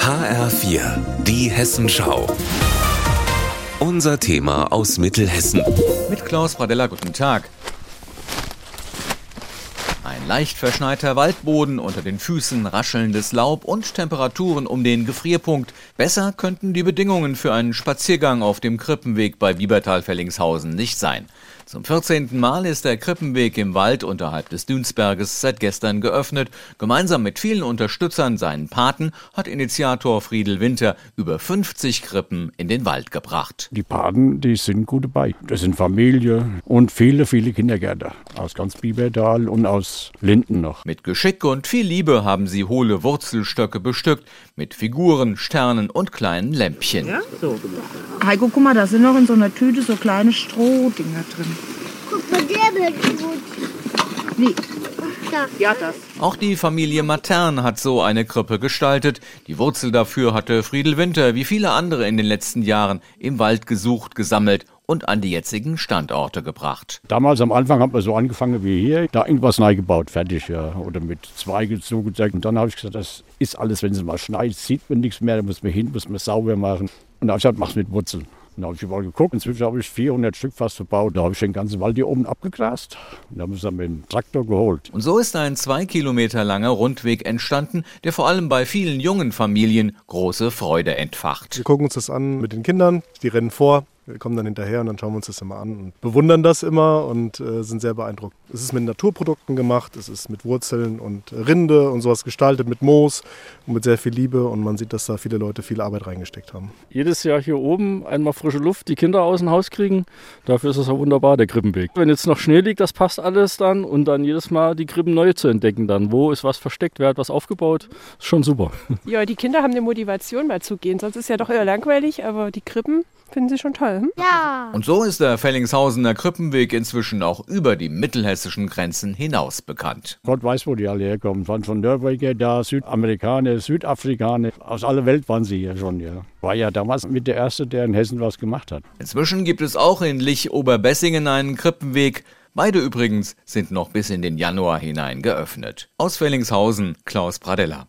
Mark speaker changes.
Speaker 1: HR4, die Hessenschau. Unser Thema aus Mittelhessen.
Speaker 2: Mit Klaus Pradella, guten Tag. Ein leicht verschneiter Waldboden, unter den Füßen raschelndes Laub und Temperaturen um den Gefrierpunkt. Besser könnten die Bedingungen für einen Spaziergang auf dem Krippenweg bei Biebertal-Fellingshausen nicht sein. Zum 14. Mal ist der Krippenweg im Wald unterhalb des Dünsberges seit gestern geöffnet. Gemeinsam mit vielen Unterstützern, seinen Paten, hat Initiator Friedel Winter über 50 Krippen in den Wald gebracht.
Speaker 3: Die Paten, die sind gut dabei. Das sind Familie und viele, viele Kindergärter aus ganz Biebertal und aus Linden noch.
Speaker 2: Mit Geschick und viel Liebe haben sie hohle Wurzelstöcke bestückt, mit Figuren, Sternen und kleinen Lämpchen.
Speaker 4: Ja, so. Heiko, guck mal, da sind noch in so einer Tüte so kleine Strohdinger drin. Ja, das.
Speaker 2: Auch die Familie Matern hat so eine Krippe gestaltet. Die Wurzel dafür hatte Friedel Winter wie viele andere in den letzten Jahren im Wald gesucht, gesammelt und an die jetzigen Standorte gebracht.
Speaker 3: Damals am Anfang hat man so angefangen wie hier, da irgendwas neu gebaut, fertig, ja. Oder mit Zweige zugezeigt. Und dann habe ich gesagt, das ist alles, wenn es mal schneit, sieht man nichts mehr, da muss man hin, muss man sauber machen. Und da habe ich gesagt, mach's mit Wurzeln. Und da habe ich überall geguckt. Inzwischen habe ich 400 Stück fast verbaut. Da habe ich den ganzen Wald hier oben abgegrast. Und da haben wir es dann mit dem Traktor geholt.
Speaker 2: Und so ist ein zwei Kilometer langer Rundweg entstanden, der vor allem bei vielen jungen Familien große Freude entfacht.
Speaker 5: Wir gucken uns das an mit den Kindern, die rennen vor, wir kommen dann hinterher und dann schauen wir uns das immer an und bewundern das immer und äh, sind sehr beeindruckt. Es ist mit Naturprodukten gemacht, es ist mit Wurzeln und Rinde und sowas gestaltet, mit Moos und mit sehr viel Liebe und man sieht, dass da viele Leute viel Arbeit reingesteckt haben.
Speaker 6: Jedes Jahr hier oben einmal frische Luft, die Kinder aus dem Haus kriegen. Dafür ist es auch wunderbar, der Krippenweg. Wenn jetzt noch Schnee liegt, das passt alles dann und dann jedes Mal die Krippen neu zu entdecken dann. Wo ist was versteckt, wer hat was aufgebaut, ist schon super.
Speaker 7: Ja, die Kinder haben eine Motivation mal zu gehen, sonst ist es ja doch eher langweilig, aber die Krippen finden sie schon toll. Hm?
Speaker 8: Ja.
Speaker 2: Und so ist der Fellingshausener Krippenweg inzwischen auch über die mittelhessischen Grenzen hinaus bekannt.
Speaker 3: Gott weiß, wo die alle herkommen. Waren von Norweger da, Südamerikaner, Südafrikaner. Aus aller Welt waren sie hier schon, ja. War ja damals mit der Erste, der in Hessen was gemacht hat.
Speaker 2: Inzwischen gibt es auch in Lich-Oberbessingen einen Krippenweg. Beide übrigens sind noch bis in den Januar hinein geöffnet. Aus Fellingshausen, Klaus Pradella.